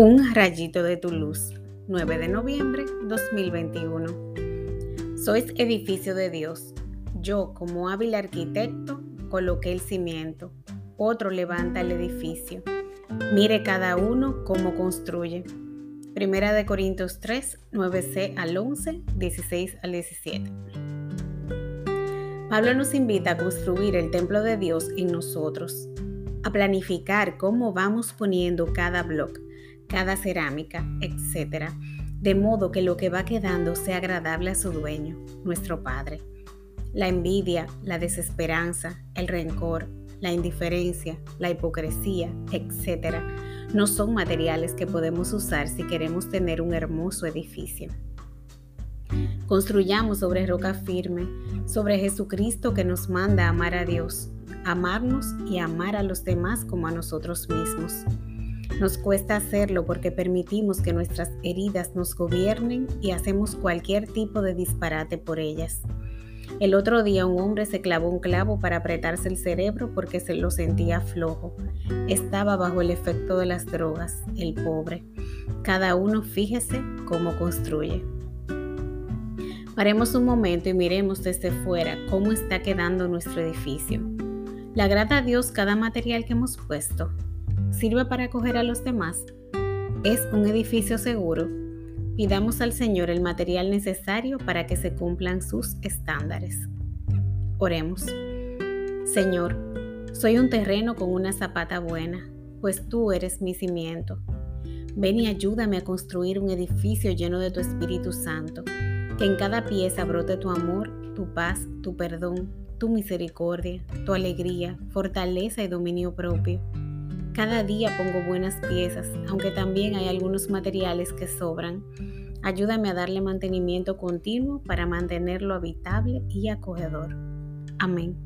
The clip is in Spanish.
Un rayito de tu luz, 9 de noviembre 2021. Sois edificio de Dios. Yo, como hábil arquitecto, coloqué el cimiento. Otro levanta el edificio. Mire cada uno cómo construye. Primera de Corintios 3, 9c al 11, 16 al 17. Pablo nos invita a construir el templo de Dios en nosotros, a planificar cómo vamos poniendo cada bloque cada cerámica, etc. De modo que lo que va quedando sea agradable a su dueño, nuestro Padre. La envidia, la desesperanza, el rencor, la indiferencia, la hipocresía, etc. no son materiales que podemos usar si queremos tener un hermoso edificio. Construyamos sobre roca firme, sobre Jesucristo que nos manda a amar a Dios, amarnos y amar a los demás como a nosotros mismos. Nos cuesta hacerlo porque permitimos que nuestras heridas nos gobiernen y hacemos cualquier tipo de disparate por ellas. El otro día un hombre se clavó un clavo para apretarse el cerebro porque se lo sentía flojo. Estaba bajo el efecto de las drogas, el pobre. Cada uno fíjese cómo construye. Paremos un momento y miremos desde fuera cómo está quedando nuestro edificio. ¿Le agrada a Dios cada material que hemos puesto? Sirve para acoger a los demás, es un edificio seguro, pidamos al Señor el material necesario para que se cumplan sus estándares. Oremos. Señor, soy un terreno con una zapata buena, pues tú eres mi cimiento. Ven y ayúdame a construir un edificio lleno de tu Espíritu Santo, que en cada pieza brote tu amor, tu paz, tu perdón, tu misericordia, tu alegría, fortaleza y dominio propio cada día pongo buenas piezas, aunque también hay algunos materiales que sobran. Ayúdame a darle mantenimiento continuo para mantenerlo habitable y acogedor. Amén.